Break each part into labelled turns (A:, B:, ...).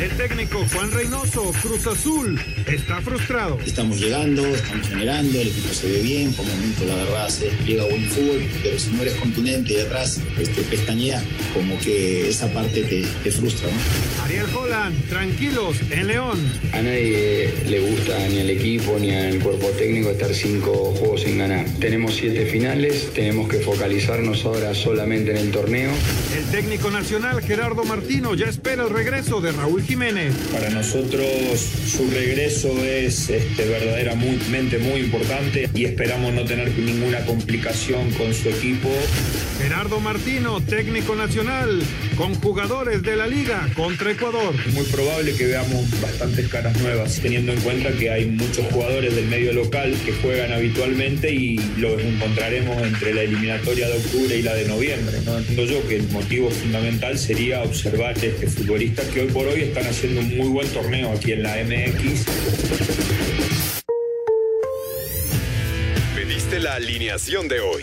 A: El técnico Juan Reynoso, Cruz Azul, está frustrado.
B: Estamos llegando, estamos generando, el equipo se ve bien, por momento la verdad se despliega buen fútbol, pero si no eres continente y atrás este, pestañea, como que esa parte te, frustra. ¿no?
A: Ariel Holland, tranquilos, en León.
C: A nadie le gusta, ni al equipo, ni al cuerpo técnico, estar cinco juegos sin ganar. Tenemos siete finales, tenemos que focalizarnos ahora solamente en el torneo.
A: El técnico nacional Gerardo Martino ya espera el regreso de Raúl Jiménez.
D: Para nosotros su regreso es este, verdaderamente muy importante y esperamos no tener ninguna complicación con su equipo.
A: Gerardo Martino, técnico nacional, con jugadores de la liga contra Ecuador.
D: Es muy probable que veamos bastantes caras nuevas, teniendo en cuenta que hay muchos jugadores del medio local que juegan habitualmente y los encontraremos entre la eliminatoria de octubre y la de noviembre. ¿no? Entiendo yo que el motivo fundamental sería observar este futbolistas que hoy por hoy están haciendo un muy buen torneo aquí en la MX.
E: Pediste la alineación de hoy.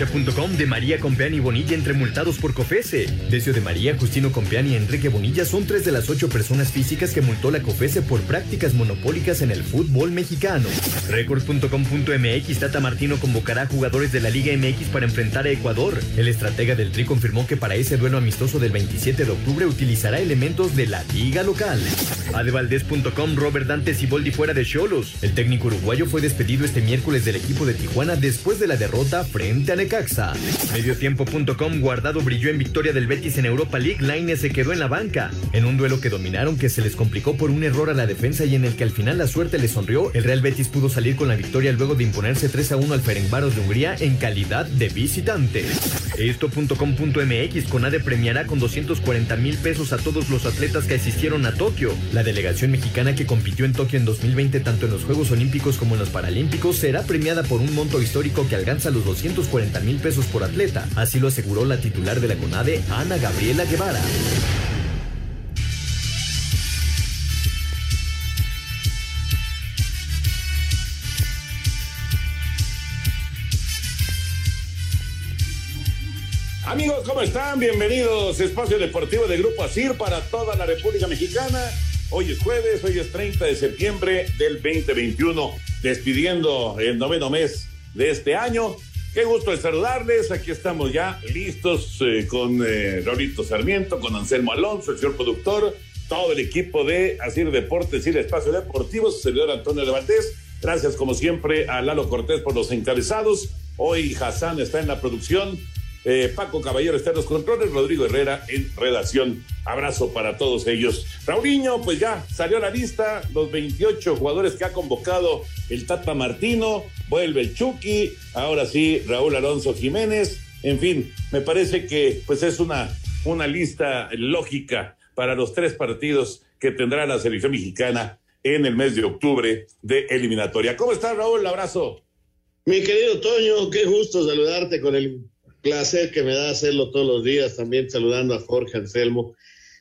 F: Cancha.com de María Compeán y Bonilla entre multados por COFESE. Decio de María, Justino Compeán y Enrique Bonilla son tres de las ocho personas físicas que multó la COFESE por prácticas monopólicas en el fútbol mexicano. Record.com.mx Tata Martino convocará a jugadores de la Liga MX para enfrentar a Ecuador. El estratega del Tri confirmó que para ese duelo amistoso del 27 de octubre utilizará elementos de la liga local. Adevaldez.com Robert Dante Siboldi fuera de Cholos. El técnico uruguayo fue despedido este miércoles del equipo de Tijuana después de la derrota frente a Necaxa. Mediotiempo.com Guardado brilló en victoria del Betis en Europa League. Laine se quedó en la banca. En un duelo que dominaron que se les complicó por un error a la defensa y en el que al final la suerte le sonrió, el Real Betis pudo salir con la victoria luego de imponerse 3 a 1 al Ferencváros de Hungría en calidad de visitante. Esto.com.mx Conade premiará con 240 mil pesos a todos los atletas que asistieron a Tokio. La delegación mexicana que compitió en Tokio en 2020 tanto en los Juegos Olímpicos como en los Paralímpicos será premiada por un monto histórico que alcanza los 240 mil pesos por atleta. Así lo aseguró la titular de la CONADE, Ana Gabriela Guevara.
G: Amigos, ¿cómo están? Bienvenidos a Espacio Deportivo de Grupo ASIR para toda la República Mexicana. Hoy es jueves, hoy es 30 de septiembre del 2021, despidiendo el noveno mes de este año. Qué gusto de saludarles. Aquí estamos ya listos eh, con eh, Sarmiento, con Anselmo Alonso, el señor productor, todo el equipo de Asir Deportes y el Espacio Deportivo, su servidor Antonio de Valdés. Gracias, como siempre, a Lalo Cortés por los encabezados. Hoy Hassan está en la producción. Eh, Paco Caballero está en los controles, Rodrigo Herrera en redacción. Abrazo para todos ellos. Raulinho, pues ya salió la lista, los 28 jugadores que ha convocado el Tata Martino, vuelve el Chucky, ahora sí Raúl Alonso Jiménez, en fin, me parece que pues es una, una lista lógica para los tres partidos que tendrá la selección mexicana en el mes de octubre de eliminatoria. ¿Cómo estás, Raúl? abrazo.
H: Mi querido Toño, qué gusto saludarte con el placer que me da hacerlo todos los días, también saludando a Jorge Anselmo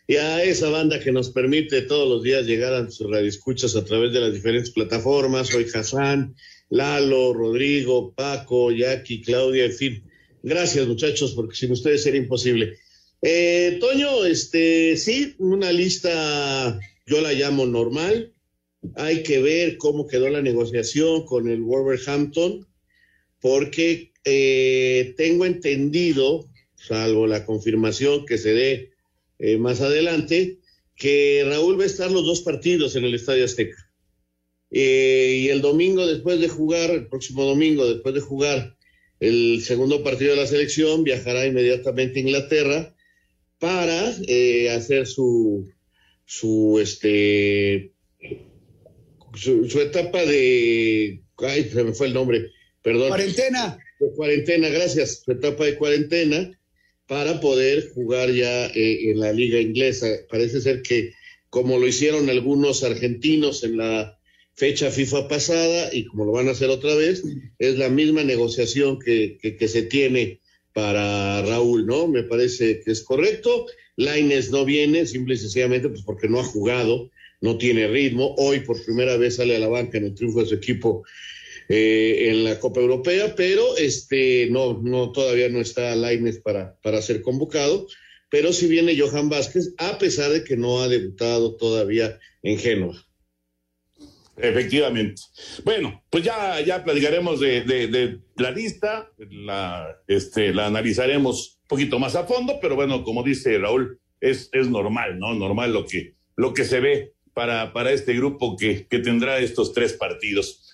H: y a esa banda que nos permite todos los días llegar a sus radioescuchas a través de las diferentes plataformas. Soy Hassan, Lalo, Rodrigo, Paco, Jackie, Claudia, en fin. Gracias, muchachos, porque sin ustedes sería imposible. Eh, Toño, este, sí, una lista, yo la llamo normal. Hay que ver cómo quedó la negociación con el Wolverhampton, porque eh, tengo entendido, salvo la confirmación que se dé eh, más adelante, que Raúl va a estar los dos partidos en el Estadio Azteca. Eh, y el domingo después de jugar, el próximo domingo después de jugar el segundo partido de la selección, viajará inmediatamente a Inglaterra para hacer su, su, este, su, su etapa de, ay, se me fue el nombre, perdón.
I: Cuarentena.
H: De cuarentena, gracias, su etapa de cuarentena para poder jugar ya eh, en la liga inglesa. Parece ser que como lo hicieron algunos argentinos en la fecha FIFA pasada y como lo van a hacer otra vez, es la misma negociación que, que, se tiene para Raúl, ¿no? Me parece que es correcto. Laines no viene, simple y sencillamente pues porque no ha jugado, no tiene ritmo. Hoy por primera vez sale a la banca en el triunfo de su equipo eh, en la Copa Europea, pero este no, no todavía no está Laines para, para ser convocado. Pero si viene Johan Vázquez, a pesar de que no ha debutado todavía en Génova.
G: Efectivamente. Bueno, pues ya, ya platicaremos de, de, la lista, la, este, la analizaremos un poquito más a fondo, pero bueno, como dice Raúl, es, es normal, ¿no? Normal lo que, lo que se ve para, para este grupo que, que tendrá estos tres partidos.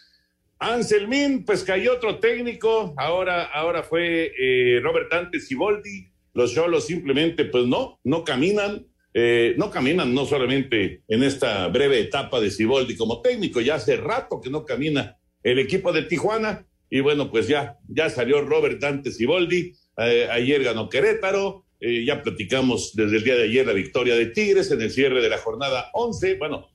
G: Anselmín, pues cayó otro técnico, ahora, ahora fue eh, Robert Dante Siboldi, los Cholos simplemente pues no, no caminan, eh, no caminan no solamente en esta breve etapa de Siboldi como técnico, ya hace rato que no camina el equipo de Tijuana, y bueno, pues ya, ya salió Robert Dante Siboldi, eh, ayer ganó Querétaro, ya platicamos desde el día de ayer la victoria de Tigres en el cierre de la jornada 11, bueno,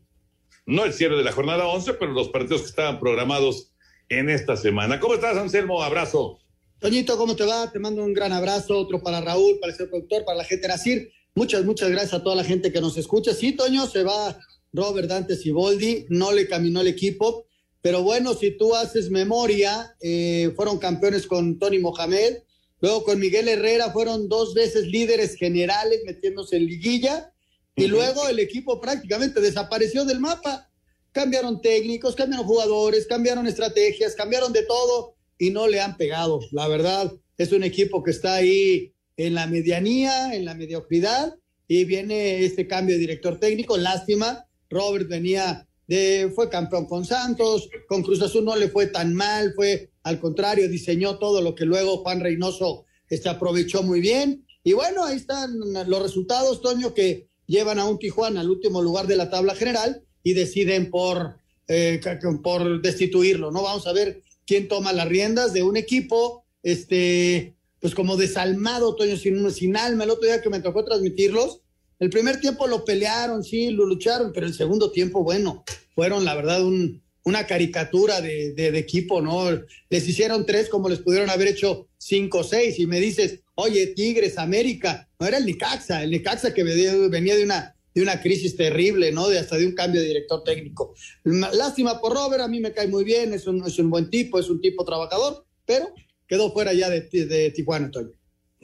G: no el cierre de la jornada 11, pero los partidos que estaban programados en esta semana. ¿Cómo estás, Anselmo? Abrazo.
J: Toñito, ¿cómo te va? Te mando un gran abrazo, otro para Raúl, para el señor productor, para la gente de Nacir. Muchas, muchas gracias a toda la gente que nos escucha. Sí, Toño, se va Robert Dante Siboldi, no le caminó el equipo, pero bueno, si tú haces memoria, eh, fueron campeones con Tony Mohamed, luego con Miguel Herrera fueron dos veces líderes generales metiéndose en liguilla, y luego el equipo prácticamente desapareció del mapa. Cambiaron técnicos, cambiaron jugadores, cambiaron estrategias, cambiaron de todo y no le han pegado. La verdad, es un equipo que está ahí en la medianía, en la mediocridad, y viene este cambio de director técnico. Lástima, Robert venía de, fue campeón con Santos, con Cruz Azul no le fue tan mal, fue al contrario, diseñó todo lo que luego Juan Reynoso este, aprovechó muy bien. Y bueno, ahí están los resultados, Toño, que llevan a un Tijuana al último lugar de la tabla general y deciden por, eh, por destituirlo, ¿no? Vamos a ver quién toma las riendas de un equipo, este, pues como desalmado, Toño, sin, sin alma. El otro día que me tocó transmitirlos, el primer tiempo lo pelearon, sí, lo lucharon, pero el segundo tiempo, bueno, fueron la verdad un, una caricatura de, de, equipo, ¿no? Les hicieron tres como les pudieron haber hecho cinco o seis y me dices, oye, Tigres, América, no era el Nicaxa, el Nicaxa que venía de una de una crisis terrible, ¿no? De hasta de un cambio de director técnico. Lástima por Robert, a mí me cae muy bien, es un, es un buen tipo, es un tipo trabajador, pero quedó fuera ya de, de Tijuana, Antonio.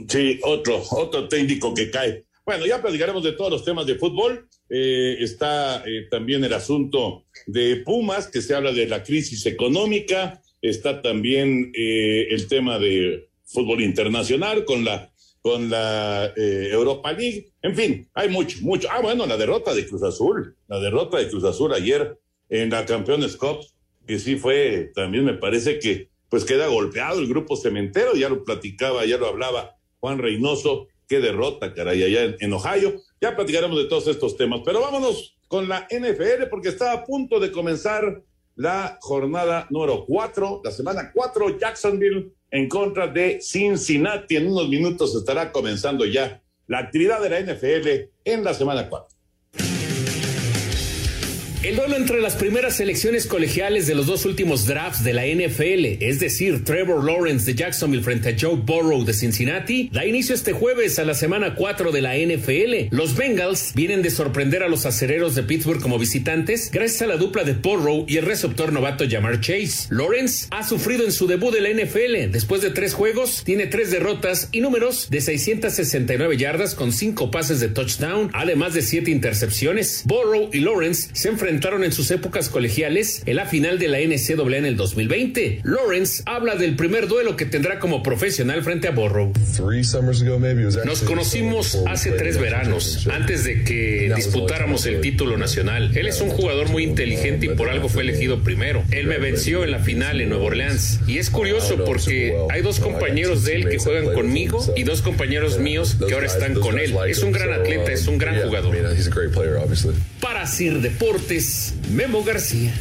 G: Sí, otro, otro técnico que cae. Bueno, ya platicaremos de todos los temas de fútbol. Eh, está eh, también el asunto de Pumas, que se habla de la crisis económica. Está también eh, el tema de fútbol internacional con la con la eh, Europa League. En fin, hay mucho, mucho. Ah, bueno, la derrota de Cruz Azul, la derrota de Cruz Azul ayer en la Campeones Cup, que sí fue, también me parece que pues queda golpeado el grupo cementero, ya lo platicaba, ya lo hablaba Juan Reynoso, qué derrota, caray, allá en, en Ohio. Ya platicaremos de todos estos temas, pero vámonos con la NFL porque está a punto de comenzar la jornada número cuatro, la semana cuatro, Jacksonville en contra de Cincinnati. En unos minutos estará comenzando ya la actividad de la NFL en la semana 4.
K: El duelo entre las primeras selecciones colegiales de los dos últimos drafts de la NFL, es decir, Trevor Lawrence de Jacksonville frente a Joe Burrow de Cincinnati, da inicio este jueves a la semana 4 de la NFL. Los Bengals vienen de sorprender a los acereros de Pittsburgh como visitantes gracias a la dupla de Burrow y el receptor novato Jamar Chase. Lawrence ha sufrido en su debut de la NFL. Después de tres juegos, tiene tres derrotas y números de 669 yardas con cinco pases de touchdown, además de siete intercepciones. Burrow y Lawrence se enfrentan enfrentaron en sus épocas colegiales en la final de la NCAA en el 2020. Lawrence habla del primer duelo que tendrá como profesional frente a Borrow. Nos conocimos hace tres veranos, antes de que disputáramos el título nacional. Él es un jugador muy inteligente y por algo fue elegido primero. Él me venció en la final en Nueva Orleans. Y es curioso porque hay dos compañeros de él que juegan conmigo y dos compañeros míos que ahora están con él. Es un gran atleta, es un gran jugador. Para Sir Deportes, Memo García.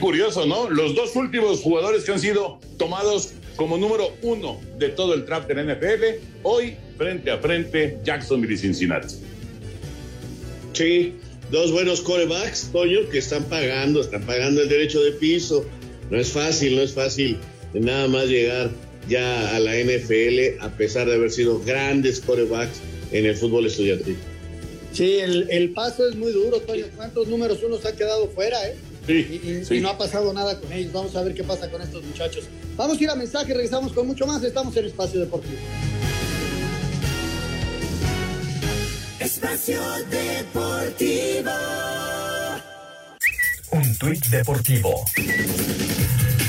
G: curioso, ¿no? Los dos últimos jugadores que han sido tomados como número uno de todo el draft del NFL, hoy frente a frente Jacksonville y Cincinnati.
H: Sí, dos buenos corebacks, Toño, que están pagando, están pagando el derecho de piso. No es fácil, no es fácil nada más llegar ya a la NFL a pesar de haber sido grandes corebacks en el fútbol estudiantil.
J: Sí, el, el paso es muy duro, Toño. ¿Cuántos números uno se ha quedado fuera, eh? y, no ha pasado nada con ellos. Vamos a ver qué pasa con estos muchachos. Vamos a ir a mensaje, regresamos con mucho más. Estamos en Espacio Deportivo.
L: Espacio Deportivo.
F: Un tuit deportivo.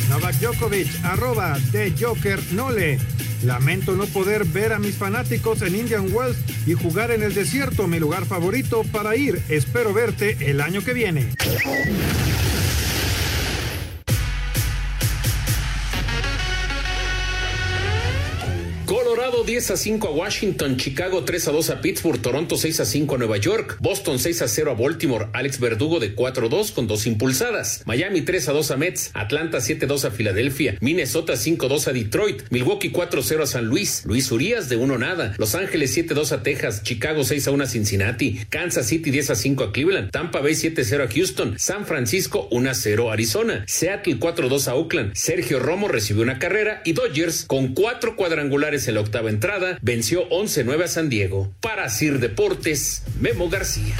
A: Novak Djokovic, arroba de Joker Nole. Lamento no poder ver a mis fanáticos en Indian Wells y jugar en el desierto, mi lugar favorito para ir. Espero verte el año que viene.
K: Colorado 10 a 5 a Washington, Chicago 3 a 2 a Pittsburgh, Toronto 6 a 5 a Nueva York, Boston 6 a 0 a Baltimore, Alex Verdugo de 4 a 2 con dos impulsadas, Miami 3 a 2 a Mets, Atlanta 7 a 2 a Filadelfia, Minnesota 5 a 2 a Detroit, Milwaukee 4 a 0 a San Luis, Luis Urias de 1 nada, Los Ángeles 7 a 2 a Texas, Chicago 6 a 1 a Cincinnati, Kansas City 10 a 5 a Cleveland, Tampa Bay 7 a 0 a Houston, San Francisco 1 a 0 a Arizona, Seattle 4 a 2 a Oakland, Sergio Romo recibió una carrera y Dodgers con cuatro cuadrangulares en la octava entrada venció 11-9 a San Diego. Para Sir Deportes, Memo García.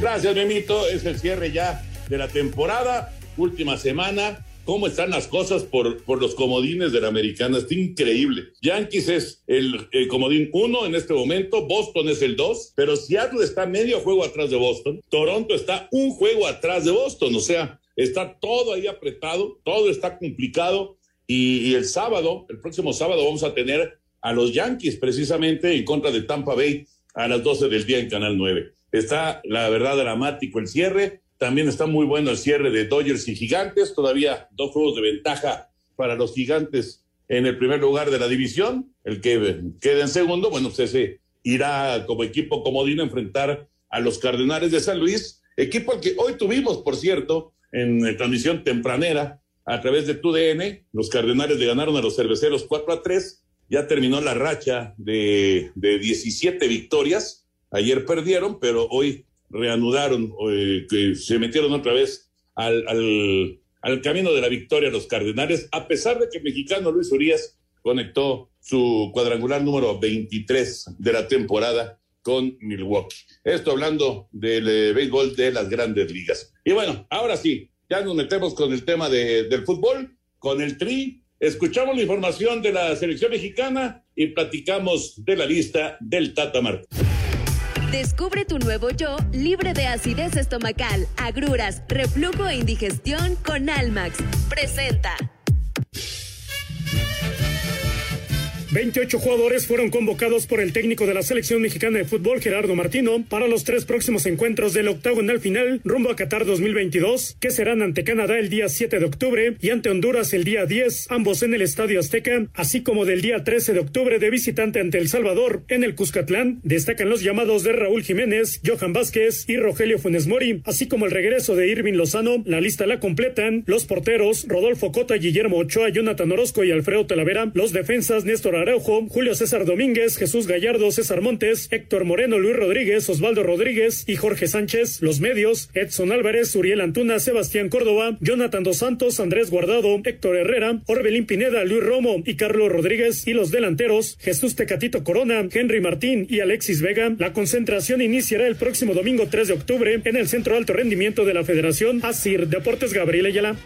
G: Gracias, Memito. Es el cierre ya de la temporada. Última semana. ¿Cómo están las cosas por, por los comodines de la americana? Está increíble. Yankees es el, el comodín 1 en este momento, Boston es el 2, pero Seattle está medio juego atrás de Boston, Toronto está un juego atrás de Boston, o sea, está todo ahí apretado, todo está complicado y, el sábado, el próximo sábado, vamos a tener a los Yankees precisamente en contra de Tampa Bay a las 12 del día en Canal 9. Está, la verdad, dramático el cierre. También está muy bueno el cierre de Dodgers y Gigantes. Todavía dos juegos de ventaja para los Gigantes en el primer lugar de la división. El que quede en segundo, bueno, pues ese irá como equipo comodino a enfrentar a los Cardenales de San Luis. Equipo al que hoy tuvimos, por cierto, en transmisión tempranera a través de TUDN. Los Cardenales le ganaron a los cerveceros 4 a 3. Ya terminó la racha de, de 17 victorias. Ayer perdieron, pero hoy reanudaron, eh, que se metieron otra vez al, camino de la victoria los Cardenales, a pesar de que el mexicano Luis Urias conectó su cuadrangular número 23 de la temporada con Milwaukee. Esto hablando del eh, béisbol de las grandes ligas. Y bueno, ahora sí, ya nos metemos con el tema de, del fútbol, con el tri. Escuchamos la información de la selección mexicana y platicamos de la lista del Tata.
M: Descubre tu nuevo yo libre de acidez estomacal, agruras, reflujo e indigestión con Almax. Presenta.
N: 28 jugadores fueron convocados por el técnico de la selección mexicana de fútbol, Gerardo Martino, para los tres próximos encuentros del octagonal final rumbo a Qatar 2022, que serán ante Canadá el día 7 de octubre y ante Honduras el día 10, ambos en el Estadio Azteca, así como del día 13 de octubre de visitante ante El Salvador en el Cuscatlán. Destacan los llamados de Raúl Jiménez, Johan Vázquez y Rogelio Funes Mori, así como el regreso de Irving Lozano. La lista la completan los porteros Rodolfo Cota, Guillermo Ochoa, Jonathan Orozco y Alfredo Talavera, los defensas Néstor Araujo, Julio César Domínguez, Jesús Gallardo, César Montes, Héctor Moreno, Luis Rodríguez, Osvaldo Rodríguez y Jorge Sánchez, los medios, Edson Álvarez, Uriel Antuna, Sebastián Córdoba, Jonathan Dos Santos, Andrés Guardado, Héctor Herrera, Orbelín Pineda, Luis Romo y Carlos Rodríguez y los delanteros, Jesús Tecatito Corona, Henry Martín y Alexis Vega. La concentración iniciará el próximo domingo 3 de octubre en el Centro Alto Rendimiento de la Federación Asir Deportes Gabriel Ayala.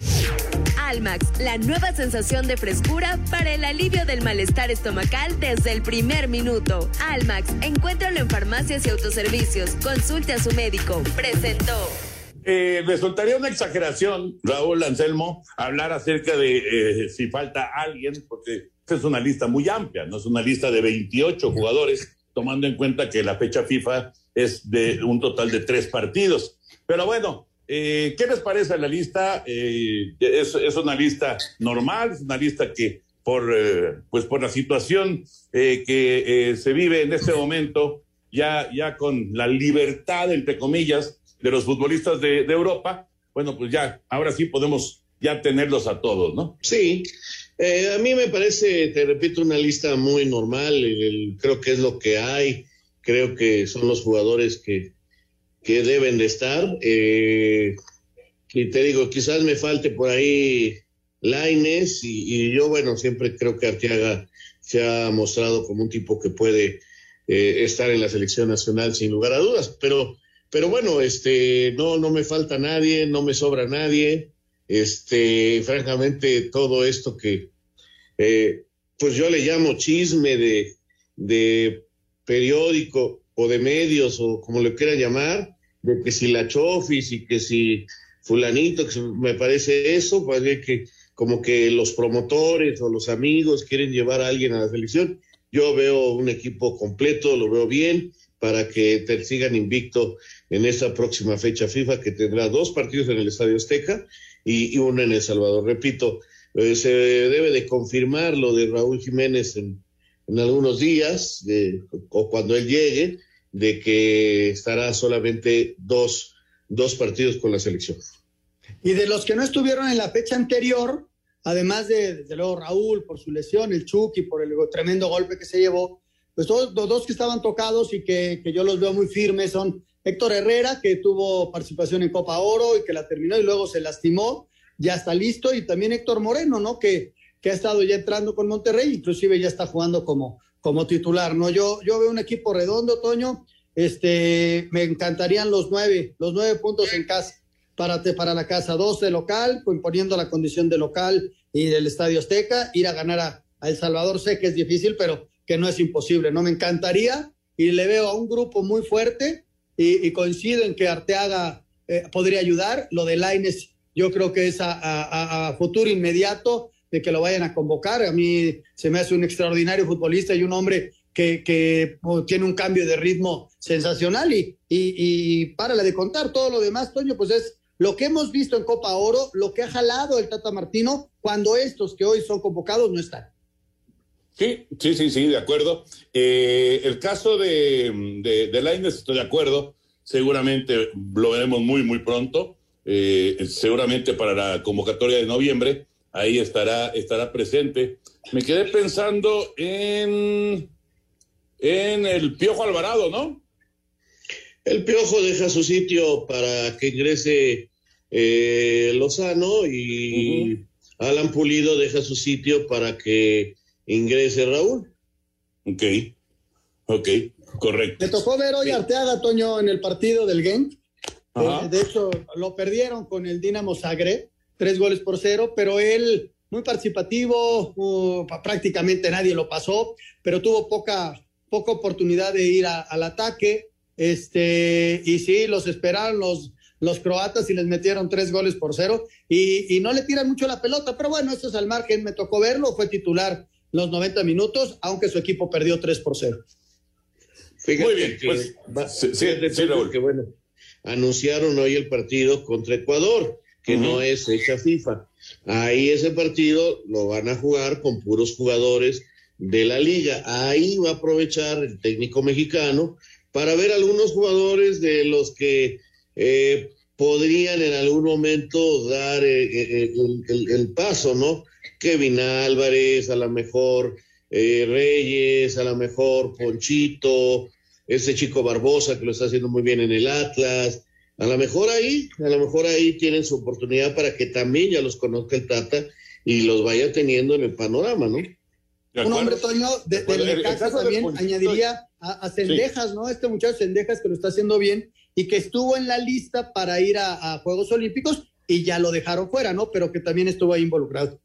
M: Almax, la nueva sensación de frescura para el alivio del malestar estomacal desde el primer minuto. Almax, encuéntralo en farmacias y autoservicios. Consulte a su médico. Presentó.
G: Eh, resultaría una exageración, Raúl Anselmo, hablar acerca de eh, si falta alguien, porque es una lista muy amplia, no es una lista de 28 jugadores, tomando en cuenta que la fecha FIFA es de un total de tres partidos. Pero bueno, eh, ¿Qué les parece la lista? Eh, es, una lista normal, es una lista que por, eh, pues por la situación eh, que se vive en este momento, ya, ya con la libertad, entre comillas, de los futbolistas de, Europa, bueno, pues ya, ahora sí podemos ya tenerlos a todos, ¿no?
H: Sí, a mí me parece, te repito, una lista muy normal, creo que es lo que hay, creo que son los jugadores que, que deben de estar. eh, y te digo, quizás me falte por ahí Laines y, yo, bueno, siempre creo que Arteaga se ha mostrado como un tipo que puede eh, estar en la selección nacional sin lugar a dudas, pero, pero bueno, este, no, no me falta nadie, no me sobra nadie, este, francamente, todo esto que, eh, pues yo le llamo chisme de, de periódico o de medios o como le quieran llamar, de que si la chofis y que si fulanito, que me parece eso, parece que como que los promotores o los amigos quieren llevar a alguien a la selección. Yo veo un equipo completo, lo veo bien para que te sigan invicto en esta próxima fecha FIFA que tendrá dos partidos en el Estadio Azteca y, y uno en El Salvador. Repito, eh, se debe de confirmar lo de Raúl Jiménez en, en algunos días de- o cuando él llegue, de que estará solamente dos, dos partidos con la selección.
J: Y de los que no estuvieron en la fecha anterior, además de, desde luego, Raúl por su lesión, el Chucky por el tremendo golpe que se llevó, pues todos los dos que estaban tocados y que, que yo los veo muy firmes son Héctor Herrera, que tuvo participación en Copa Oro y que la terminó y luego se lastimó, ya está listo, y también Héctor Moreno, ¿no? Que, que ha estado ya entrando con Monterrey, inclusive ya está jugando como, como titular, ¿no? Yo, yo veo un equipo redondo, Toño, este, me encantarían los nueve, los nueve puntos en casa para, para la casa, dos de local, imponiendo la condición de local y del Estadio Azteca, ir a ganar a, El Salvador, sé que es difícil, pero que no es imposible, ¿no? Me encantaría y le veo a un grupo muy fuerte y, y coincido en que Arteaga eh, podría ayudar, lo de Laines yo creo que es a, a- a futuro inmediato de que lo vayan a convocar, a mí se me hace un extraordinario futbolista y un hombre que, que, tiene un cambio de ritmo sensacional y, y, y párale de contar todo lo demás, Toño, pues es lo que hemos visto en Copa Oro, lo que ha jalado el Tata Martino cuando estos que hoy son convocados no están.
G: Sí, sí, sí, sí, de acuerdo. Eh, el caso de, de, de Lainez, estoy de acuerdo. Seguramente lo veremos muy, muy pronto. Eh, seguramente para la convocatoria de noviembre, ahí estará, estará presente. Me quedé pensando en, en el Piojo Alvarado, ¿no?
H: El Piojo deja su sitio para que ingrese eh, Lozano y Alan Pulido deja su sitio para que ingrese Raúl.
G: Ok, ok, correcto.
J: Me tocó ver hoy Arteaga, Toño, en el partido del.
G: Ajá.
J: Eh, de hecho, lo perdieron con el Dinamo Zagreb, tres goles por cero, pero él muy participativo, uh, prácticamente nadie lo pasó, pero tuvo poca, poca oportunidad de ir a- al ataque. Este, y sí, los esperaron los, los croatas y les metieron tres goles por cero y, y no le tiran mucho la pelota, pero bueno, eso es al margen, me tocó verlo, fue titular los 90 minutos, aunque su equipo perdió tres por cero.
H: Fíjate
G: Muy bien,
H: que,
G: pues,
H: va-
G: sí, sí, sí,
H: que bueno, anunciaron hoy el partido contra Ecuador, que no es fecha FIFA. Ahí ese partido lo van a jugar con puros jugadores de la liga. Ahí va a aprovechar el técnico mexicano para ver algunos jugadores de los que eh, podrían en algún momento dar eh, eh, el, el- el paso, ¿no? Kevin Álvarez, a lo mejor eh, Reyes, a lo mejor Ponchito, ese chico Barbosa que lo está haciendo muy bien en el Atlas. A lo mejor ahí, a lo mejor ahí tienen su oportunidad para que también ya los conozca el Tata y los vaya teniendo en el panorama, ¿no?
J: Un hombre, Toño, de,
H: De
J: del
H: El- el
J: también añadiría a, a Cendejas, ¿no? Este muchacho Cendejas que lo está haciendo bien y que estuvo en la lista para ir a, a Juegos Olímpicos y ya lo dejaron fuera, ¿no? Pero que también estuvo ahí involucrado.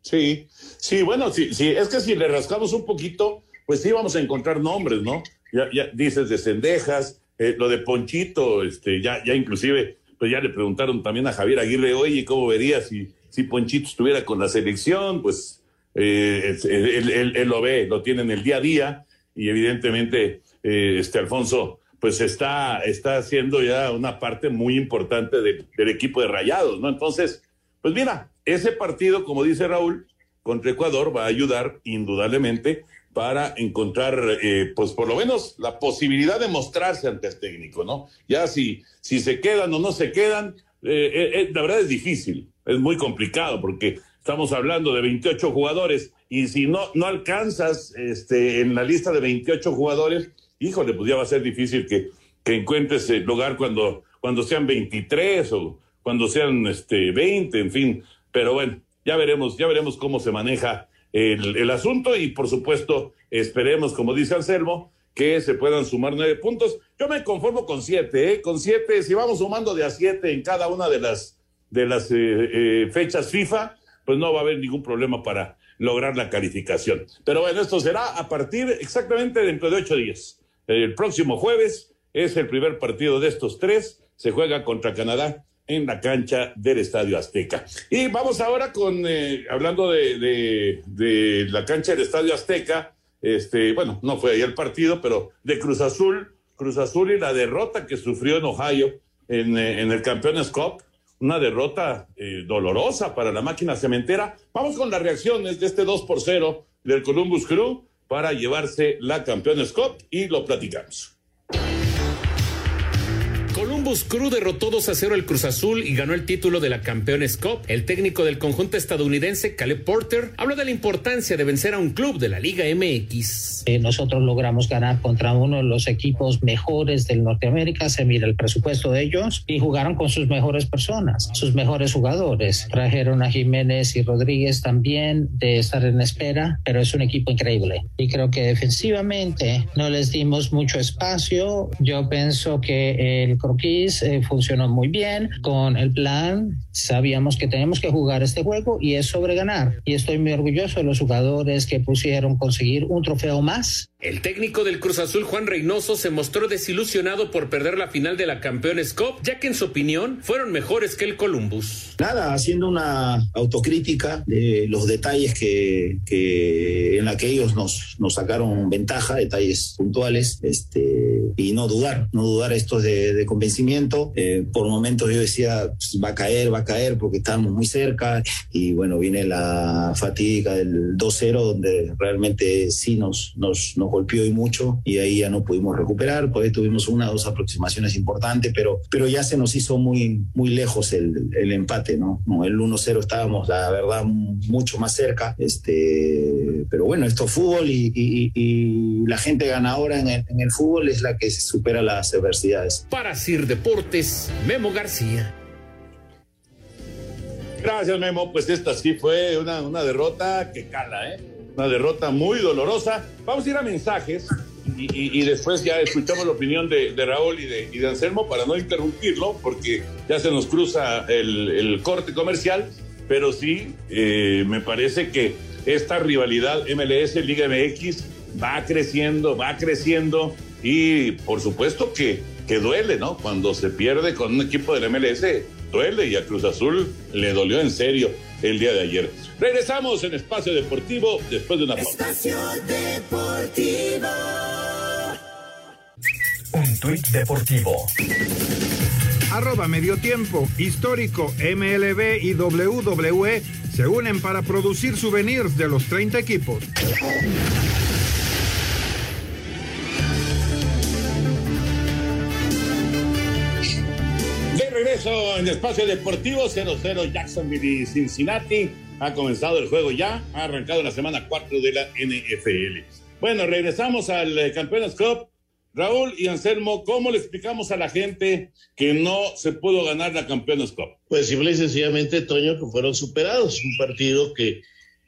G: Sí, sí, bueno, sí, sí, es que si le rascamos un poquito, pues sí vamos a encontrar nombres, ¿no? Ya, ya dices de Cendejas, eh, lo de Ponchito, este, ya, ya inclusive, pues ya le preguntaron también a Javier Aguirre, oye, ¿cómo vería si, si Ponchito estuviera con la selección? Pues eh, él, lo ve, lo tiene en el día a día, y evidentemente, eh, este Alfonso, pues está, está haciendo ya una parte muy importante de- del equipo de Rayados, ¿no? Entonces, pues mira, ese partido, como dice Raúl, contra Ecuador va a ayudar indudablemente para encontrar, eh, pues por lo menos la posibilidad de mostrarse ante el técnico, ¿no? Ya si, si se quedan o no se quedan, eh, eh, la verdad es difícil, es muy complicado porque estamos hablando de 28 jugadores y si no, no alcanzas este, en la lista de 28 jugadores, híjole, pues ya va a ser difícil que, que encuentres el lugar cuando, cuando sean 23 o cuando sean este, 20, en fin, pero bueno, ya veremos, ya veremos cómo se maneja el, asunto y por supuesto esperemos, como dice Anselmo, que se puedan sumar nueve puntos. Yo me conformo con siete, ¿eh? con siete, si vamos sumando de a siete en cada una de las, de las eh, eh, fechas FIFA, pues no va a haber ningún problema para lograr la calificación. Pero bueno, esto será a partir exactamente dentro de ocho días. El próximo jueves es el primer partido de estos tres, se juega contra Canadá en la cancha del Estadio Azteca. Y vamos ahora con, eh, hablando de, de, la cancha del Estadio Azteca, este, bueno, no fue ahí el partido, pero de Cruz Azul, Cruz Azul y la derrota que sufrió en Ohio en, eh, el Campeones Cup, una derrota eh, dolorosa para la máquina cementera. Vamos con las reacciones de este 2 por 0 del Columbus Crew para llevarse la Campeones Cup y lo platicamos.
K: Columbus Crew derrotó 2 a 0 al Cruz Azul y ganó el título de la Campeones Cup. El técnico del conjunto estadounidense, Caleb Porter, habló de la importancia de vencer a un club de la Liga MX.
O: Eh, nosotros logramos ganar contra uno de los equipos mejores del Norteamérica, se mira el presupuesto de ellos, y jugaron con sus mejores personas, sus mejores jugadores. Trajeron a Jiménez y Rodríguez también de estar en espera, pero es un equipo increíble. Y creo que defensivamente no les dimos mucho espacio. Yo pienso que el croquis eh, funcionó muy bien con el plan. Sabíamos que tenemos que jugar este juego y es sobre ganar. Y estoy muy orgulloso de los jugadores que pusieron conseguir un trofeo más.
K: El técnico del Cruz Azul, Juan Reynoso, se mostró desilusionado por perder la final de la Campeones Cup, ya que en su opinión fueron mejores que el Columbus.
B: Nada, haciendo una autocrítica de los detalles que, que en la que ellos nos, nos sacaron ventaja, detalles puntuales, este, y no dudar, no dudar esto de, de convencimiento. Eh, por momentos yo decía, pues, va a caer, va a caer, porque estábamos muy cerca, y bueno, viene la fatídica del 2-0, donde realmente sí nos, nos, nos golpeó y mucho y ahí ya no pudimos recuperar, pues tuvimos una o dos aproximaciones importantes, pero, pero ya se nos hizo muy, muy lejos el, el empate, ¿no? no el 1-0 estábamos, la verdad, mucho más cerca, este, pero bueno, esto es fútbol y, y, y la gente ganadora en el, en el fútbol es la que supera las adversidades.
K: Para Sir Deportes, Memo García.
G: Gracias, Memo. Pues esta sí fue una, una derrota que cala, ¿eh? Una derrota muy dolorosa. Vamos a ir a mensajes y, después ya escuchamos la opinión de, Raúl y de, y de, Anselmo para no interrumpirlo, porque ya se nos cruza el, el corte comercial. Pero sí, eh, me parece que esta rivalidad MLS, Liga MX, va creciendo, va creciendo. Y por supuesto que, que duele, ¿no? Cuando se pierde con un equipo del MLS, duele y a Cruz Azul le dolió en serio el día de ayer. Regresamos en Espacio Deportivo después de una pausa.
L: Espacio Deportivo.
F: Un tuit deportivo.
A: Arroba medio tiempo, histórico, MLB y WWE se unen para producir souvenirs de los 30 equipos.
G: Regreso en Espacio Deportivo 0-0 Jacksonville y Cincinnati. Ha comenzado el juego ya, ha arrancado la semana 4 de la NFL. Bueno, regresamos al eh, Campeones Cup. Raúl y Anselmo, ¿cómo le explicamos a la gente que no se pudo ganar la Campeones Cup?
H: Pues simple y sencillamente, Toño, que fueron superados. Un partido que,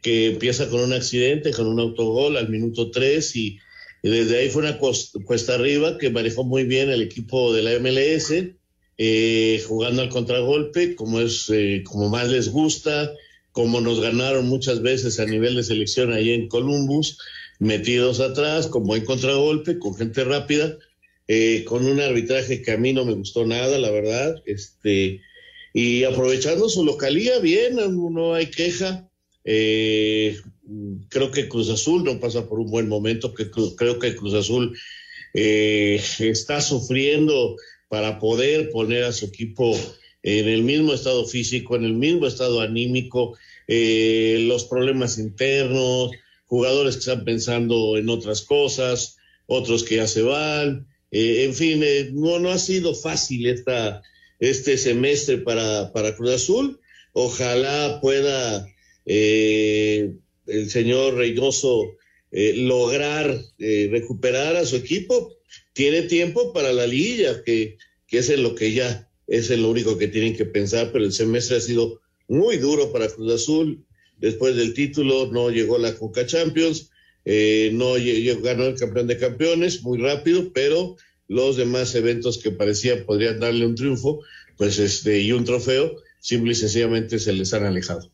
H: que empieza con un accidente, con un autogol al minuto 3 y, y desde ahí fue una cuesta arriba que manejó muy bien el equipo de la MLS eh, jugando al contragolpe, como es, eh, como más les gusta, como nos ganaron muchas veces a nivel de selección ahí en Columbus, metidos atrás, con buen contragolpe, con gente rápida, eh, con un arbitraje que a mí no me gustó nada, la verdad, este, y aprovechando su localía, bien, no hay queja. Eh, creo que Cruz Azul no pasa por un buen momento, que creo que Cruz Azul está sufriendo para poder poner a su equipo en el mismo estado físico, en el mismo estado anímico, eh, los problemas internos, jugadores que están pensando en otras cosas, otros que ya se van. Eh, en fin, eh, no, no ha sido fácil esta, este semestre para, para Cruz Azul. Ojalá pueda eh, el señor Reynoso lograr recuperar a su equipo. Tiene tiempo para la liguilla, que, que es en lo que ya es en lo único que tienen que pensar, pero el semestre ha sido muy duro para Cruz Azul. Después del título no llegó la Coca Champions, eh, no llegó, ganó el campeón de campeones muy rápido, pero los demás eventos que parecían podrían darle un triunfo, pues este, y un trofeo, simple y sencillamente se les han alejado.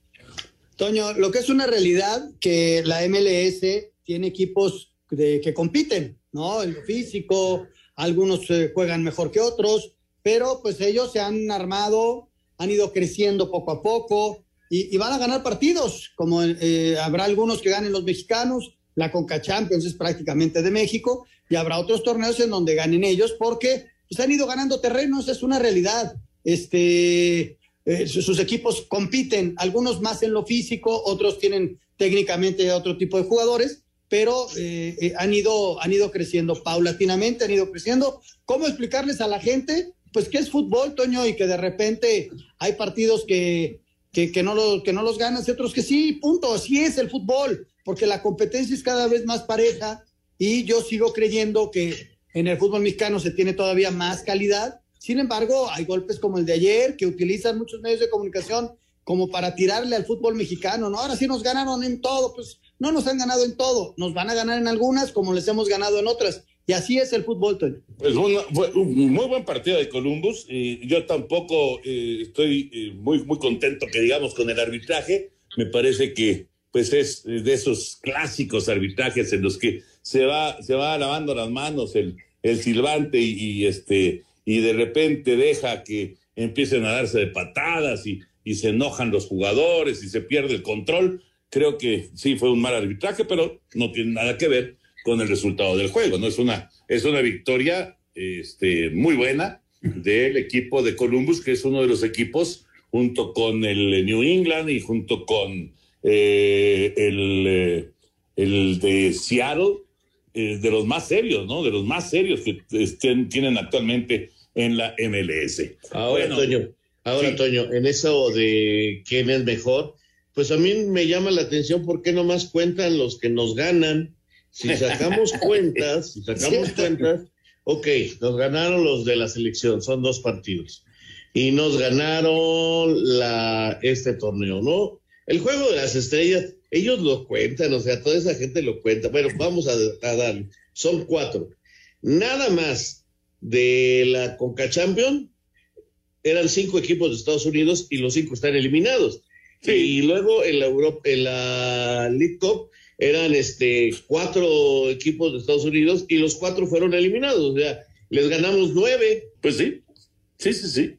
J: Toño, lo que es una realidad que la MLS tiene equipos de, que compiten, ¿no? En lo físico, algunos eh, juegan mejor que otros, pero pues ellos se han armado, han ido creciendo poco a poco y, van a ganar partidos, como eh, habrá algunos que ganen los mexicanos, la Conca Champions es prácticamente de México y habrá otros torneos en donde ganen ellos porque pues, han ido ganando terrenos, es una realidad. Este, eh, sus equipos compiten, algunos más en lo físico, otros tienen técnicamente otro tipo de jugadores, pero eh, han, ido, han ido creciendo paulatinamente, han ido creciendo. ¿Cómo explicarles a la gente pues que es fútbol, Toño, y que de repente hay partidos que, que, no, lo, que no los ganas y otros que sí, punto, así es el fútbol, porque la competencia es cada vez más pareja y yo sigo creyendo que en el fútbol mexicano se tiene todavía más calidad. Sin embargo, hay golpes como el de ayer que utilizan muchos medios de comunicación como para tirarle al fútbol mexicano, ¿no? Ahora sí nos ganaron en todo, pues no nos han ganado en todo, nos van a ganar en algunas como les hemos ganado en otras. Y así es el fútbol,
G: Pues fue un muy buen partido de Columbus. Y yo tampoco eh, estoy eh, muy, muy contento que digamos con el arbitraje. Me parece que pues es de esos clásicos arbitrajes en los que se va, se va lavando las manos el, el silbante y, este y de repente deja que empiecen a darse de patadas y, y se enojan los jugadores y se pierde el control. Creo que sí fue un mal arbitraje, pero no tiene nada que ver con el resultado del juego, ¿no? Es una, es una victoria este, muy buena del equipo de Columbus, que es uno de los equipos, junto con el New England y junto con eh, el, eh, el de Seattle, eh, de los más serios, ¿no? De los más serios que estén, tienen actualmente en la MLS.
H: Ahora, Toño, ahora, Toño, en eso de quién es mejor, pues a mí me llama la atención por qué nomás cuentan los que nos ganan si sacamos cuentas, si sacamos cuentas, ok, nos ganaron los de la selección, son dos partidos. Y nos ganaron la, este torneo, ¿no? El juego de las estrellas, ellos lo cuentan, o sea, toda esa gente lo cuenta. Bueno, vamos a, darle. Son cuatro. Nada más de la Conca Champion, eran cinco equipos de Estados Unidos y los cinco están eliminados. Y luego en la, Europa, en la League Cup eran este cuatro equipos de Estados Unidos y los cuatro fueron eliminados. O sea, les ganamos nueve.
G: Pues sí, sí, sí, sí.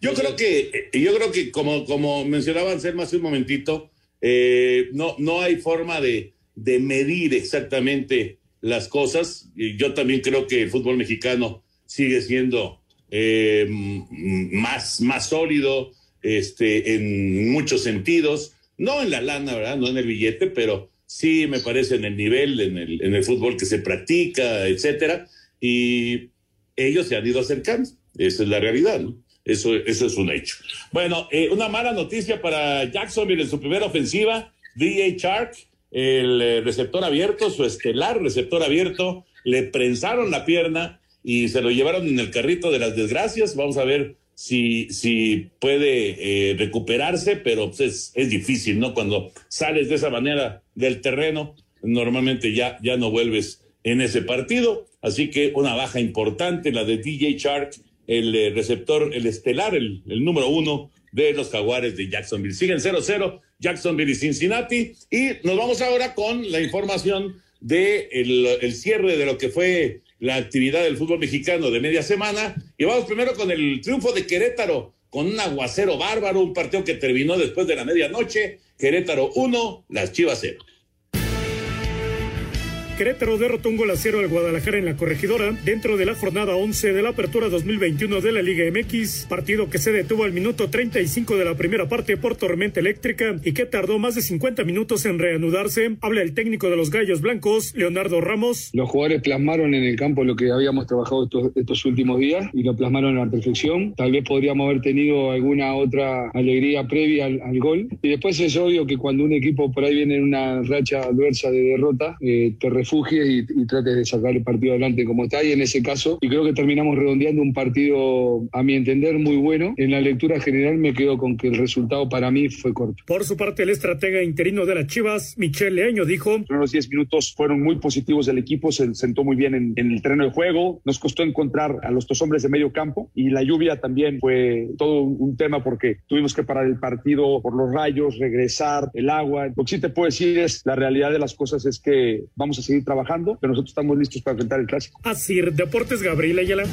G: Yo creo que, eh, yo creo que como, como mencionaba Anselmo hace un momentito, eh, no, no hay forma de, de medir exactamente las cosas. Y yo también creo que el fútbol mexicano sigue siendo eh, más, más sólido este, en muchos sentidos. No en la lana, ¿verdad? No en el billete, pero sí me parece en el nivel, en el, en el fútbol que se practica, etcétera, y ellos se han ido acercando. Esa es la realidad, ¿no? Eso, eso es un hecho. Bueno, eh, una mala noticia para Jacksonville en su primera ofensiva. DJ Shark, el eh, receptor abierto, su estelar receptor abierto, le prensaron la pierna y se lo llevaron en el carrito de las desgracias. Vamos a ver si, si puede eh, recuperarse, pero pues, es, difícil, ¿no? Cuando sales de esa manera del terreno, normalmente ya, ya no vuelves en ese partido. Así que una baja importante, la de DJ Shark, el eh, receptor, el estelar, el, número uno de los jaguares de Jacksonville. Siguen 0-0 Jacksonville y Cincinnati. Y nos vamos ahora con la información de el cierre de lo que fue la actividad del fútbol mexicano de media semana. Y vamos primero con el triunfo de Querétaro, con un aguacero bárbaro, un partido que terminó después de la medianoche. Querétaro 1, las Chivas 0.
N: Querétaro derrotó un gol a cero al Guadalajara en la corregidora dentro de la jornada 11 de la apertura 2021 de la Liga MX, partido que se detuvo al minuto 35 de la primera parte por tormenta eléctrica y que tardó más de 50 minutos en reanudarse. Habla el técnico de los Gallos Blancos, Leonardo Ramos.
P: Los jugadores plasmaron en el campo lo que habíamos trabajado estos, últimos días y lo plasmaron a la perfección. Tal vez podríamos haber tenido alguna otra alegría previa al, al gol. Y después es obvio que cuando un equipo por ahí viene en una racha adversa de derrota, eh, te refugies y, y, trates de sacar el partido adelante como está. Y en ese caso, y creo que terminamos redondeando un partido, a mi entender, muy bueno. En la lectura general me quedo con que el resultado para mí fue corto.
N: Por su parte, el estratega interino de las Chivas, Michel Leaño, dijo:
Q: Los primeros 10 minutos fueron muy positivos del equipo, se sentó muy bien en, en el terreno de juego. Nos costó encontrar a los dos hombres de medio campo y la lluvia también fue todo un tema porque tuvimos que parar el partido por los rayos, regresar, el agua. Lo que sí te puedo decir es la realidad de las cosas es que vamos a seguir trabajando, pero nosotros estamos listos para enfrentar el clásico.
N: Así, Deportes Gabriel Ayala.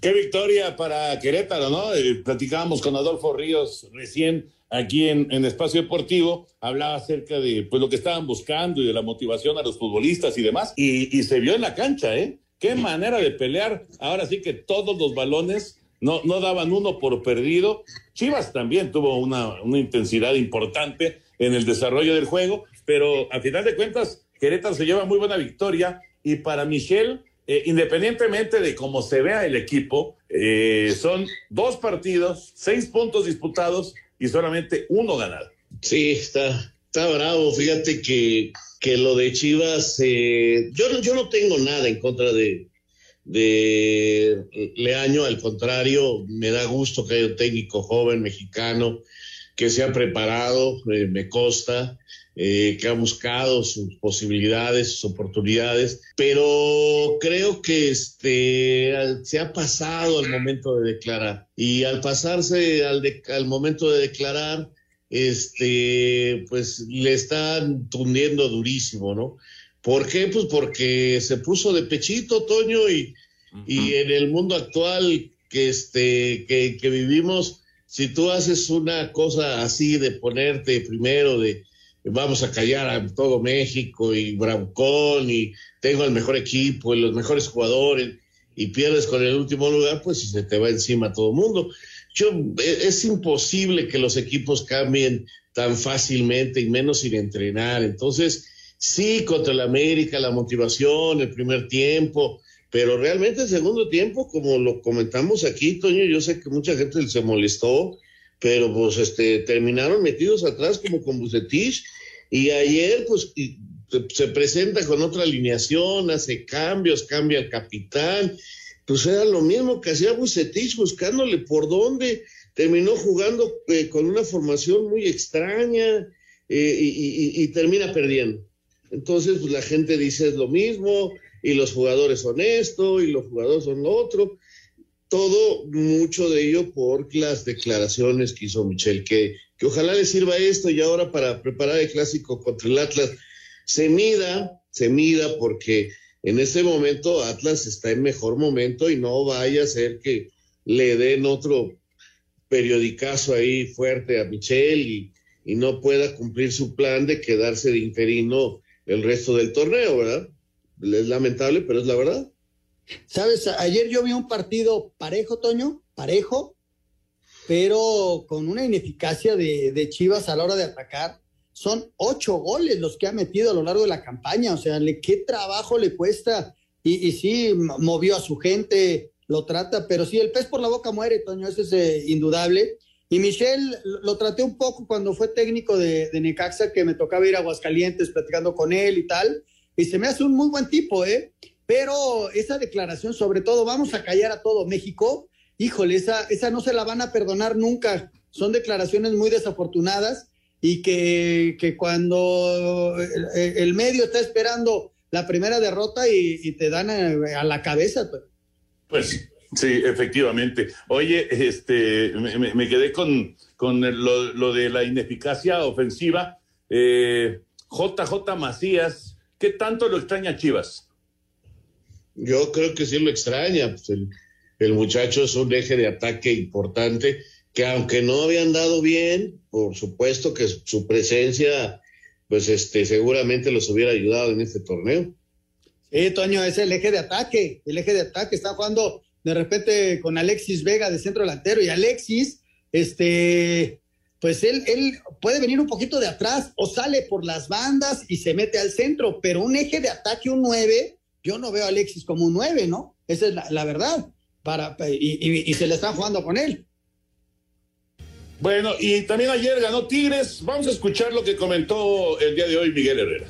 G: Qué victoria para Querétaro, ¿no? Eh, platicábamos con Adolfo Ríos recién aquí en, en, Espacio Deportivo, hablaba acerca de pues, lo que estaban buscando y de la motivación a los futbolistas y demás, y, y se vio en la cancha, ¿eh? Qué manera de pelear. Ahora sí que todos los balones no, no daban uno por perdido. Chivas también tuvo una, una intensidad importante en el desarrollo del juego, pero a final de cuentas, Querétaro se lleva muy buena victoria y para Michel, eh, independientemente de cómo se vea el equipo, eh, son dos partidos, seis puntos disputados y solamente uno ganado.
H: Sí, está, está bravo. Fíjate que, que lo de Chivas, eh, yo, yo no tengo nada en contra de, de Leaño, al contrario, me da gusto que haya un técnico joven mexicano que se ha preparado, eh, me consta, eh, que ha buscado sus posibilidades, sus oportunidades, pero creo que este, se ha pasado el momento de declarar y al pasarse al, de, al momento de declarar, este, pues le están tundiendo durísimo, ¿no? ¿Por qué? Pues porque se puso de pechito, Toño, y, uh -huh. y en el mundo actual que, este, que, que, vivimos, si tú haces una cosa así de ponerte primero, de vamos a callar a todo México y Bravucón y tengo el mejor equipo y los mejores jugadores y pierdes con el último lugar, pues se te va encima todo el mundo. Yo, es imposible que los equipos cambien tan fácilmente y menos sin entrenar. Entonces, sí, contra el América, la motivación, el primer tiempo, pero realmente el segundo tiempo, como lo comentamos aquí, Toño, yo sé que mucha gente se molestó, pero pues este, terminaron metidos atrás como con Bucetich y ayer pues se presenta con otra alineación, hace cambios, cambia el capitán, pues era lo mismo que hacía Bucetich buscándole por dónde, terminó jugando eh, con una formación muy extraña eh, y, termina perdiendo. Entonces pues la gente dice es lo mismo y los jugadores son esto y los jugadores son lo otro todo, mucho de ello por las declaraciones que hizo Michel, que, que ojalá le sirva esto y ahora para preparar el clásico contra el Atlas se mida, se mida porque en este momento Atlas está en mejor momento y no vaya a ser que le den otro periodicazo ahí fuerte a Michel y, y no pueda cumplir su plan de quedarse de interino el resto del torneo, ¿verdad? Es lamentable, pero es la verdad.
J: Sabes, ayer yo vi un partido parejo, Toño, parejo, pero con una ineficacia de, Chivas a la hora de atacar. Son ocho goles los que ha metido a lo largo de la campaña, o sea, le, qué trabajo le cuesta. Y, y sí, movió a su gente, lo trata, pero sí, el pez por la boca muere, Toño, eso es eh, indudable. Y Michel lo traté un poco cuando fue técnico de, de Necaxa, que me tocaba ir a Aguascalientes platicando con él y tal, y se me hace un muy buen tipo, ¿eh? Pero esa declaración, sobre todo, vamos a callar a todo México, híjole, esa, esa no se la van a perdonar nunca. Son declaraciones muy desafortunadas y que, que cuando el, medio está esperando la primera derrota y, te dan a, a, la cabeza.
G: Pues sí, efectivamente. Oye, este, me, me quedé con, con lo, lo, de la ineficacia ofensiva. Eh, JJ Macías, ¿qué tanto lo extraña Chivas?
H: Yo creo que sí lo extraña. Pues el, muchacho es un eje de ataque importante que aunque no había andado bien, por supuesto que su presencia pues este, seguramente los hubiera ayudado en este torneo.
J: Sí, Toño, es el eje de ataque, el eje de ataque. Está jugando de repente con Alexis Vega de centro delantero y Alexis, este, pues él, él puede venir un poquito de atrás o sale por las bandas y se mete al centro, pero un eje de ataque, un 9, yo no veo a Alexis como un 9, ¿no? Esa es la, verdad. Para, y, y se le están jugando con él.
G: Bueno, y también ayer ganó Tigres. Vamos a escuchar lo que comentó el día de hoy Miguel Herrera.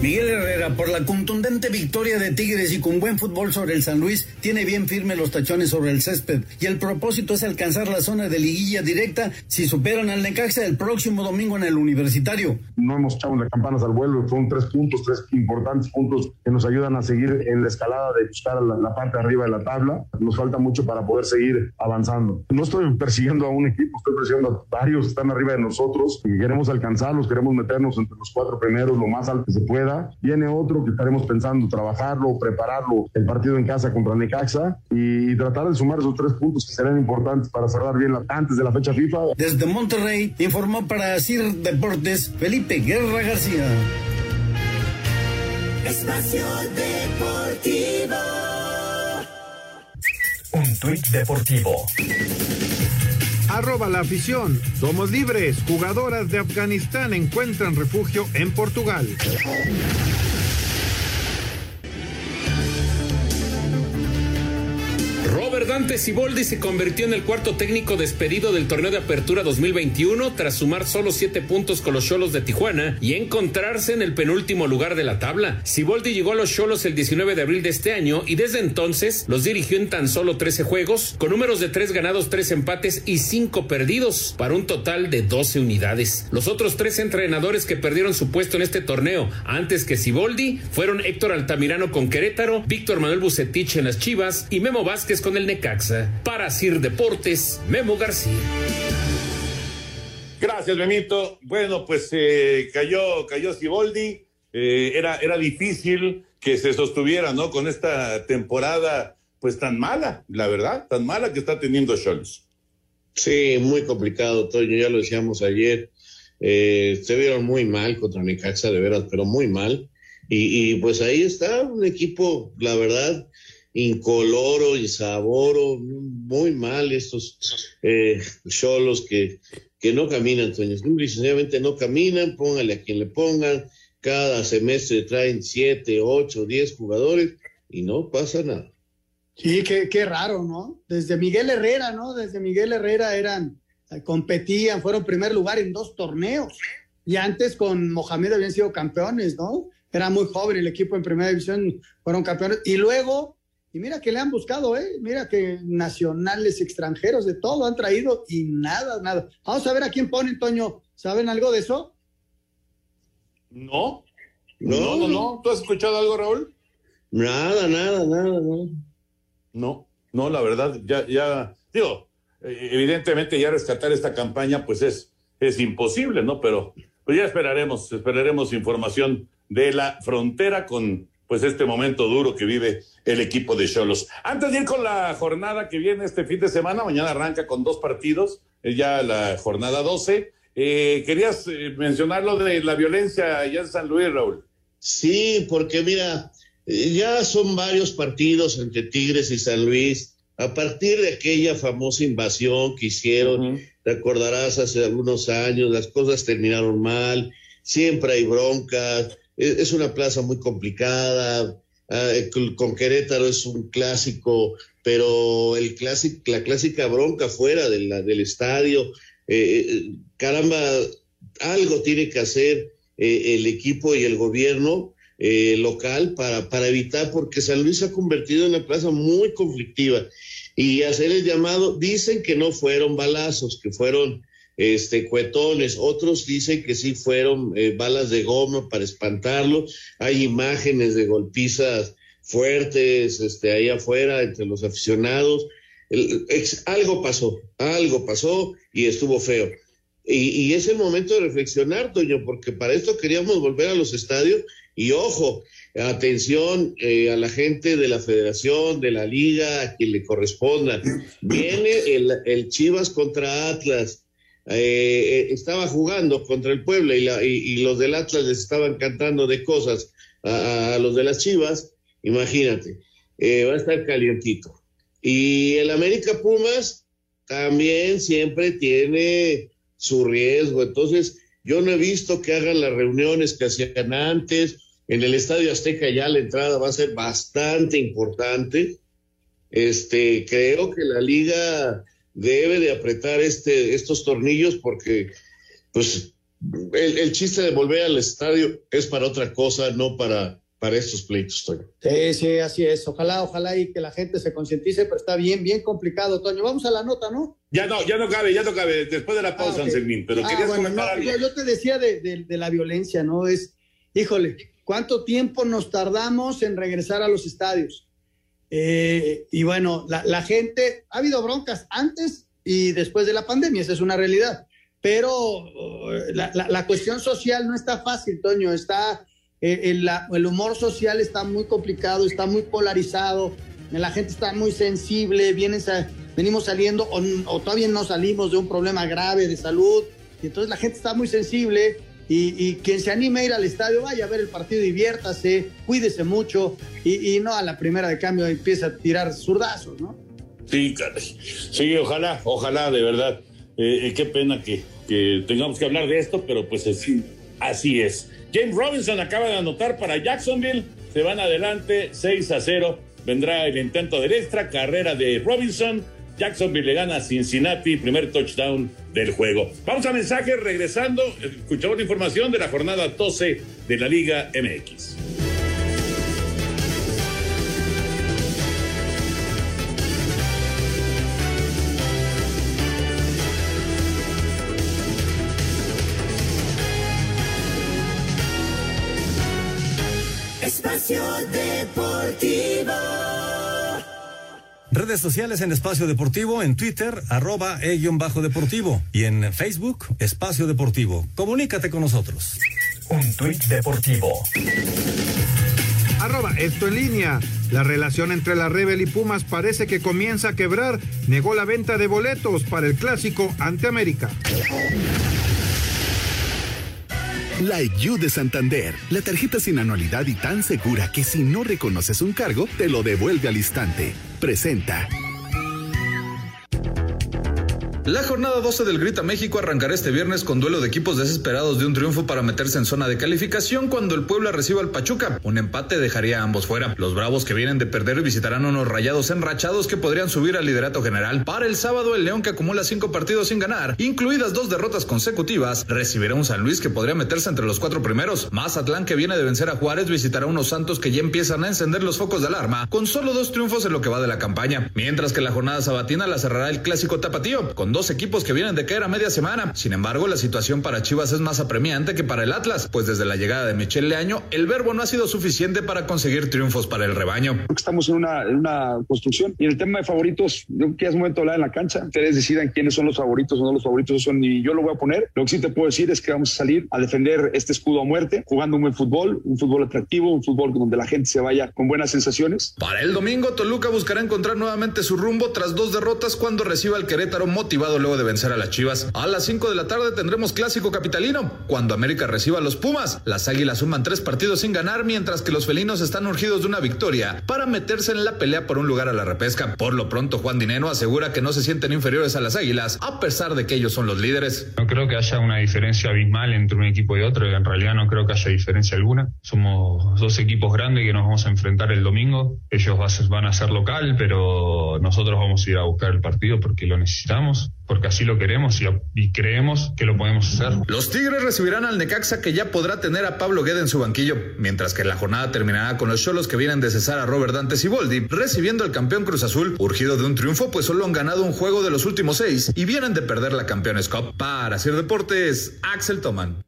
R: Miguel Herrera, por la contundente victoria de Tigres y con buen fútbol sobre el San Luis, tiene bien firme los tachones sobre el césped. Y el propósito es alcanzar la zona de liguilla directa si superan al Necaxa el próximo domingo en el Universitario.
S: No hemos echado las campanas al vuelo, son tres puntos, tres importantes puntos que nos ayudan a seguir en la escalada de buscar la, la parte arriba de la tabla. Nos falta mucho para poder seguir avanzando. No estoy persiguiendo a un equipo, estoy persiguiendo a varios que están arriba de nosotros y queremos alcanzarlos, queremos meternos entre los cuatro primeros lo más alto que se pueda Viene otro que estaremos pensando trabajarlo, prepararlo, el partido en casa contra Necaxa y, tratar de sumar esos tres puntos que serán importantes para cerrar bien antes de la fecha FIFA.
R: Desde Monterrey informó para CIR Deportes Felipe Guerra García.
L: Espacio Deportivo.
E: Un tuit deportivo
A: Arroba la afición. Somos libres. Jugadoras de Afganistán encuentran refugio en Portugal.
K: Robert Dante Siboldi se convirtió en el cuarto técnico despedido del torneo de apertura 2021 tras sumar solo siete puntos con los Cholos de Tijuana y encontrarse en el penúltimo lugar de la tabla. Siboldi llegó a los Cholos el 19 de abril de este año y desde entonces los dirigió en tan solo 13 juegos, con números de 3 ganados, 3 empates y 5 perdidos, para un total de 12 unidades. Los otros tres entrenadores que perdieron su puesto en este torneo antes que Siboldi fueron Héctor Altamirano con Querétaro, Víctor Manuel Bucetich en las Chivas y Memo Vázquez con el Necaxa. Para Sir Deportes, Memo García.
G: Gracias, Benito. Bueno, pues eh, cayó, cayó Siboldi. Eh, era, era difícil que se sostuviera, ¿no? Con esta temporada, pues tan mala, la verdad, tan mala que está teniendo Scholz.
H: Sí, muy complicado, Toño, ya lo decíamos ayer. Eh, se vieron muy mal contra Necaxa, de veras, pero muy mal. Y, y, pues ahí está un equipo, la verdad, incoloro y saboro, muy mal estos cholos eh, que, que no caminan, Toño. No caminan, póngale a quien le pongan. Cada semestre traen siete, ocho, diez jugadores y no pasa nada.
J: Sí, qué, qué raro, ¿no? Desde Miguel Herrera, ¿no? Desde Miguel Herrera eran, competían, fueron primer lugar en dos torneos. Y antes con Mohamed habían sido campeones, ¿no? Era muy joven el equipo en primera división, fueron campeones. Y luego y mira que le han buscado, ¿eh? Mira que nacionales, extranjeros, de todo han traído y nada, nada. Vamos a ver a quién ponen, Toño. ¿Saben algo de eso?
G: No. No, no, no. ¿Tú has escuchado algo, Raúl?
H: Nada, nada, nada, no.
G: No, no, la verdad, ya, ya, digo, eh, evidentemente ya rescatar esta campaña, pues es, es imposible, ¿no? Pero pues ya esperaremos, esperaremos información de la frontera con pues este momento duro que vive el equipo de Cholos. Antes de ir con la jornada que viene este fin de semana, mañana arranca con dos partidos, ya la jornada 12. Eh, ¿Querías eh, mencionar lo de la violencia allá en San Luis, Raúl?
H: Sí, porque mira, eh, ya son varios partidos entre Tigres y San Luis. A partir de aquella famosa invasión que hicieron, te acordarás hace algunos años, las cosas terminaron mal, siempre hay broncas, es una plaza muy complicada, ah, con Querétaro es un clásico, pero el clásico, la clásica bronca fuera de del estadio, eh, eh, caramba, algo tiene que hacer eh, el equipo y el gobierno local para, para evitar, porque San Luis se ha convertido en una plaza muy conflictiva. Y hacer el llamado, dicen que no fueron balazos, que fueron este, cuetones, otros dicen que sí fueron eh, balas de goma para espantarlo, hay imágenes de golpizas fuertes este, ahí afuera entre los aficionados, algo pasó, algo pasó y estuvo feo. Y, es el momento de reflexionar, Toño, porque para esto queríamos volver a los estadios. Y ojo, atención eh, a la gente de la federación, de la liga, a quien le corresponda. Viene el, el Chivas contra Atlas eh, estaba jugando contra el Puebla y, la, y, los del Atlas les estaban cantando de cosas a, los de las Chivas, imagínate, eh, va a estar calientito. Y el América Pumas también siempre tiene su riesgo, entonces yo no he visto que hagan las reuniones que hacían antes, en el Estadio Azteca ya la entrada va a ser bastante importante. Este, creo que la liga debe de apretar este, estos tornillos porque, pues, el, chiste de volver al estadio es para otra cosa, no para, para estos pleitos, Toño.
J: Sí, sí, así es. Ojalá, ojalá y que la gente se concientice, pero está bien, bien complicado, Toño. Vamos a la nota, ¿no?
G: Ya no, ya no cabe, ya no cabe, después de la pausa, ah, pero ah, bueno,
J: yo, te decía de, de, la violencia, ¿no? Es, híjole, ¿cuánto tiempo nos tardamos en regresar a los estadios? Eh, y bueno, la, gente, ha habido broncas antes y después de la pandemia, esa es una realidad. Pero uh, la, cuestión social no está fácil, Toño, está, eh, el, el, humor social está muy complicado, está muy polarizado, la gente está muy sensible, vienen, venimos saliendo o, o todavía no salimos de un problema grave de salud, y entonces la gente está muy sensible y, quien se anime a ir al estadio, vaya a ver el partido, diviértase, cuídese mucho y, no a la primera de cambio empieza a tirar zurdazos, ¿no?
G: Sí, sí, ojalá, ojalá, de verdad. Eh, eh, qué pena que, que, tengamos que hablar de esto, pero pues así, así es. James Robinson acaba de anotar para Jacksonville, se van adelante 6 a 0. Vendrá el intento de extra, carrera de Robinson Jacksonville le gana a Cincinnati, primer touchdown del juego. Vamos a mensaje, regresando, escuchamos la información de la jornada 12 de la Liga MX.
T: Redes sociales en Espacio Deportivo, en Twitter, arroba e-deportivo y en Facebook, Espacio Deportivo. Comunícate con nosotros.
F: Un tuit deportivo.
A: Arroba esto en línea. La relación entre la Rebel y Pumas parece que comienza a quebrar. Negó la venta de boletos para el clásico ante América.
U: Like You de Santander, la tarjeta sin anualidad y tan segura que si no reconoces un cargo, te lo devuelve al instante. Presenta.
V: La jornada 12 del Grita México arrancará este viernes con duelo de equipos desesperados de un triunfo para meterse en zona de calificación cuando el Puebla reciba al Pachuca. Un empate dejaría a ambos fuera. Los Bravos que vienen de perder visitarán unos rayados enrachados que podrían subir al liderato general. Para el sábado, el León que acumula cinco partidos sin ganar, incluidas dos derrotas consecutivas, recibirá un San Luis que podría meterse entre los cuatro primeros. Mazatlán que viene de vencer a Juárez visitará unos Santos que ya empiezan a encender los focos de alarma con solo dos triunfos en lo que va de la campaña. Mientras que la jornada sabatina la cerrará el clásico tapatío con dos equipos que vienen de caer a media semana. Sin embargo, la situación para Chivas es más apremiante que para el Atlas, pues desde la llegada de Michel Leaño, el verbo no ha sido suficiente para conseguir triunfos para el rebaño.
Q: Estamos en una, en una construcción y el tema de favoritos, yo creo que es momento de hablar en la cancha. Ustedes decidan quiénes son los favoritos o no los favoritos, son ni yo lo voy a poner. Lo que sí te puedo decir es que vamos a salir a defender este escudo a muerte, jugando un buen fútbol, un fútbol atractivo, un fútbol donde la gente se vaya con buenas sensaciones.
V: Para el domingo, Toluca buscará encontrar nuevamente su rumbo tras dos derrotas cuando reciba al Querétaro motivado luego de vencer a las Chivas. A las 5 de la tarde tendremos clásico capitalino, cuando América reciba a los Pumas. Las Águilas suman tres partidos sin ganar, mientras que los felinos están urgidos de una victoria para meterse en la pelea por un lugar a la repesca. Por lo pronto, Juan Dineno asegura que no se sienten inferiores a las Águilas, a pesar de que ellos son los líderes.
W: No creo que haya una diferencia abismal entre un equipo y otro, en realidad no creo que haya diferencia alguna. Somos dos equipos grandes que nos vamos a enfrentar el domingo. Ellos van a ser local, pero nosotros vamos a ir a buscar el partido porque lo necesitamos porque así lo queremos y, creemos que lo podemos hacer.
V: Los Tigres recibirán al Necaxa que ya podrá tener a Pablo Guede en su banquillo, mientras que la jornada terminará con los Cholos que vienen de cesar a Robert Dantes y Boldi, recibiendo al campeón Cruz Azul, urgido de un triunfo, pues solo han ganado un juego de los últimos seis y vienen de perder la Campeones Cup. Para hacer deportes, Axel Toman.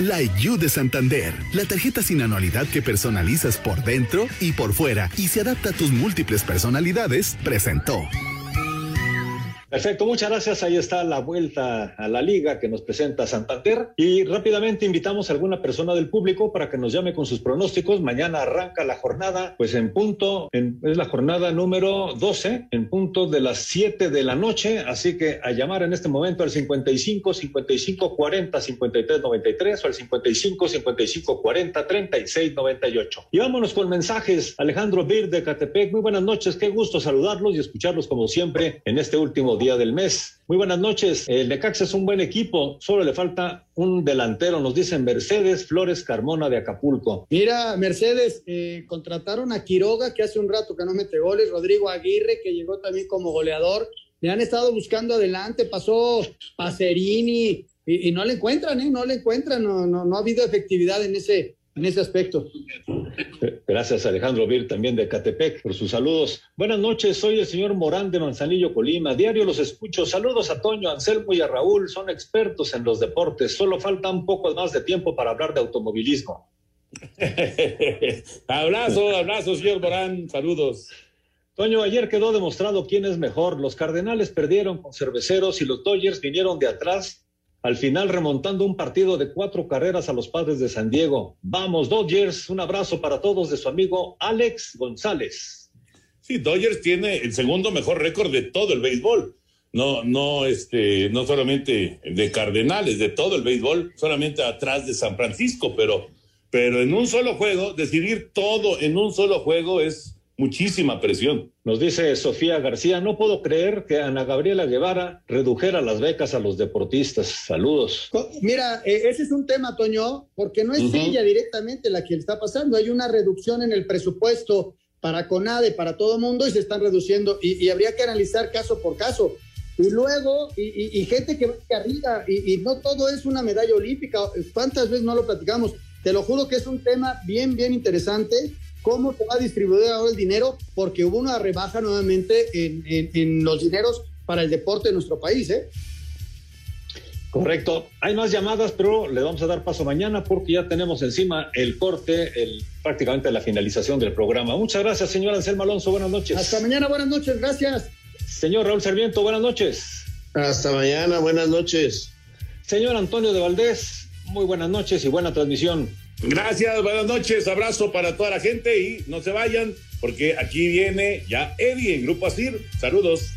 U: Like You de Santander, la tarjeta sin anualidad que personalizas por dentro y por fuera y se adapta a tus múltiples personalidades, presentó.
X: Perfecto, muchas gracias. Ahí está la vuelta a la liga que nos presenta Santander. Y rápidamente invitamos a alguna persona del público para que nos llame con sus pronósticos. Mañana arranca la jornada, pues en punto, en, es la jornada número 12, en punto de las 7 de la noche. Así que a llamar en este momento al 55 55 40 53 93 o al 55 55 40 36 98. Y vámonos con mensajes. Alejandro Bir de Catepec, muy buenas noches. Qué gusto saludarlos y escucharlos como siempre en este último día del mes. Muy buenas noches. El Necaxa es un buen equipo, solo le falta un delantero, nos dicen Mercedes Flores Carmona de Acapulco.
J: Mira, Mercedes, eh, contrataron a Quiroga, que hace un rato que no mete goles, Rodrigo Aguirre, que llegó también como goleador. Le han estado buscando adelante, pasó Pacerini y, y no le encuentran, ¿eh? No le encuentran, no, no, no ha habido efectividad en ese, en ese aspecto.
X: Gracias Alejandro Vir también de Catepec por sus saludos. Buenas noches, soy el señor Morán de Manzanillo, Colima. Diario los escucho. Saludos a Toño, Anselmo y a Raúl. Son expertos en los deportes. Solo falta un poco más de tiempo para hablar de automovilismo.
G: abrazo, abrazo, señor Morán. Saludos.
X: Toño, ayer quedó demostrado quién es mejor. Los Cardenales perdieron con cerveceros y los Dodgers vinieron de atrás al final remontando un partido de cuatro carreras a los padres de San Diego. Vamos, Dodgers, un abrazo para todos de su amigo Alex González.
G: Sí, Dodgers tiene el segundo mejor récord de todo el béisbol. No, no, este, no solamente de Cardenales, de todo el béisbol, solamente atrás de San Francisco, pero, pero en un solo juego, decidir todo en un solo juego es muchísima presión.
X: Nos dice Sofía García, no puedo creer que Ana Gabriela Guevara redujera las becas a los deportistas. Saludos.
J: Mira, ese es un tema, Toño, porque no es uh -huh. ella directamente la que está pasando. Hay una reducción en el presupuesto para CONADE, para todo el mundo, y se están reduciendo, y, y, habría que analizar caso por caso. Y luego, y, y, y gente que va arriba, y, no todo es una medalla olímpica. ¿Cuántas veces no lo platicamos? Te lo juro que es un tema bien, bien interesante cómo se va a distribuir ahora el dinero, porque hubo una rebaja nuevamente en, en, en los dineros para el deporte de nuestro país, ¿eh?
X: Correcto. Hay más llamadas, pero le vamos a dar paso mañana porque ya tenemos encima el corte, el, prácticamente la finalización del programa. Muchas gracias, señor Anselmo Alonso. Buenas noches.
J: Hasta mañana, buenas noches. Gracias.
X: Señor Raúl Serviento, buenas noches.
H: Hasta mañana, buenas noches.
X: Señor Antonio de Valdés, muy buenas noches y buena transmisión.
G: Gracias, buenas noches, abrazo para toda la gente y no se vayan porque aquí viene ya Eddie en Grupo Asir. Saludos.